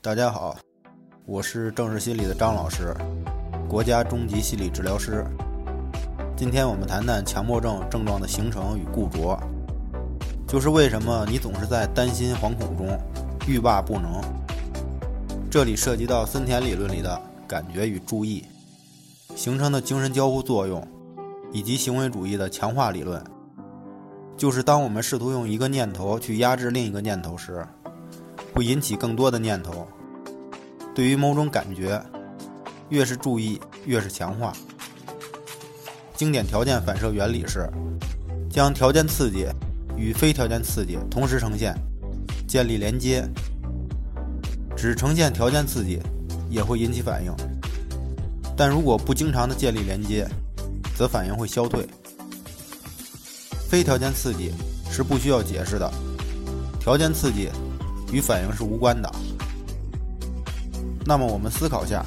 大家好，我是正视心理的张老师，国家中级心理治疗师。今天我们谈谈强迫症症状的形成与固着，就是为什么你总是在担心惶恐中欲罢不能。这里涉及到森田理论里的感觉与注意形成的精神交互作用，以及行为主义的强化理论。就是当我们试图用一个念头去压制另一个念头时。会引起更多的念头。对于某种感觉，越是注意，越是强化。经典条件反射原理是，将条件刺激与非条件刺激同时呈现，建立连接。只呈现条件刺激，也会引起反应。但如果不经常的建立连接，则反应会消退。非条件刺激是不需要解释的，条件刺激。与反应是无关的。那么我们思考下，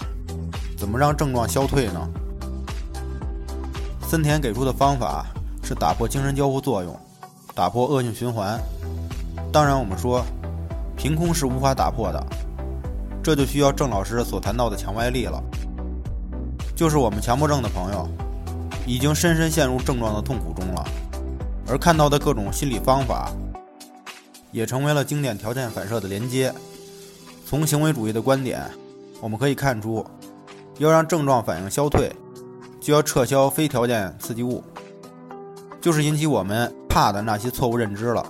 怎么让症状消退呢？森田给出的方法是打破精神交互作用，打破恶性循环。当然，我们说凭空是无法打破的，这就需要郑老师所谈到的强外力了。就是我们强迫症的朋友，已经深深陷入症状的痛苦中了，而看到的各种心理方法。也成为了经典条件反射的连接。从行为主义的观点，我们可以看出，要让症状反应消退，就要撤销非条件刺激物，就是引起我们怕的那些错误认知了。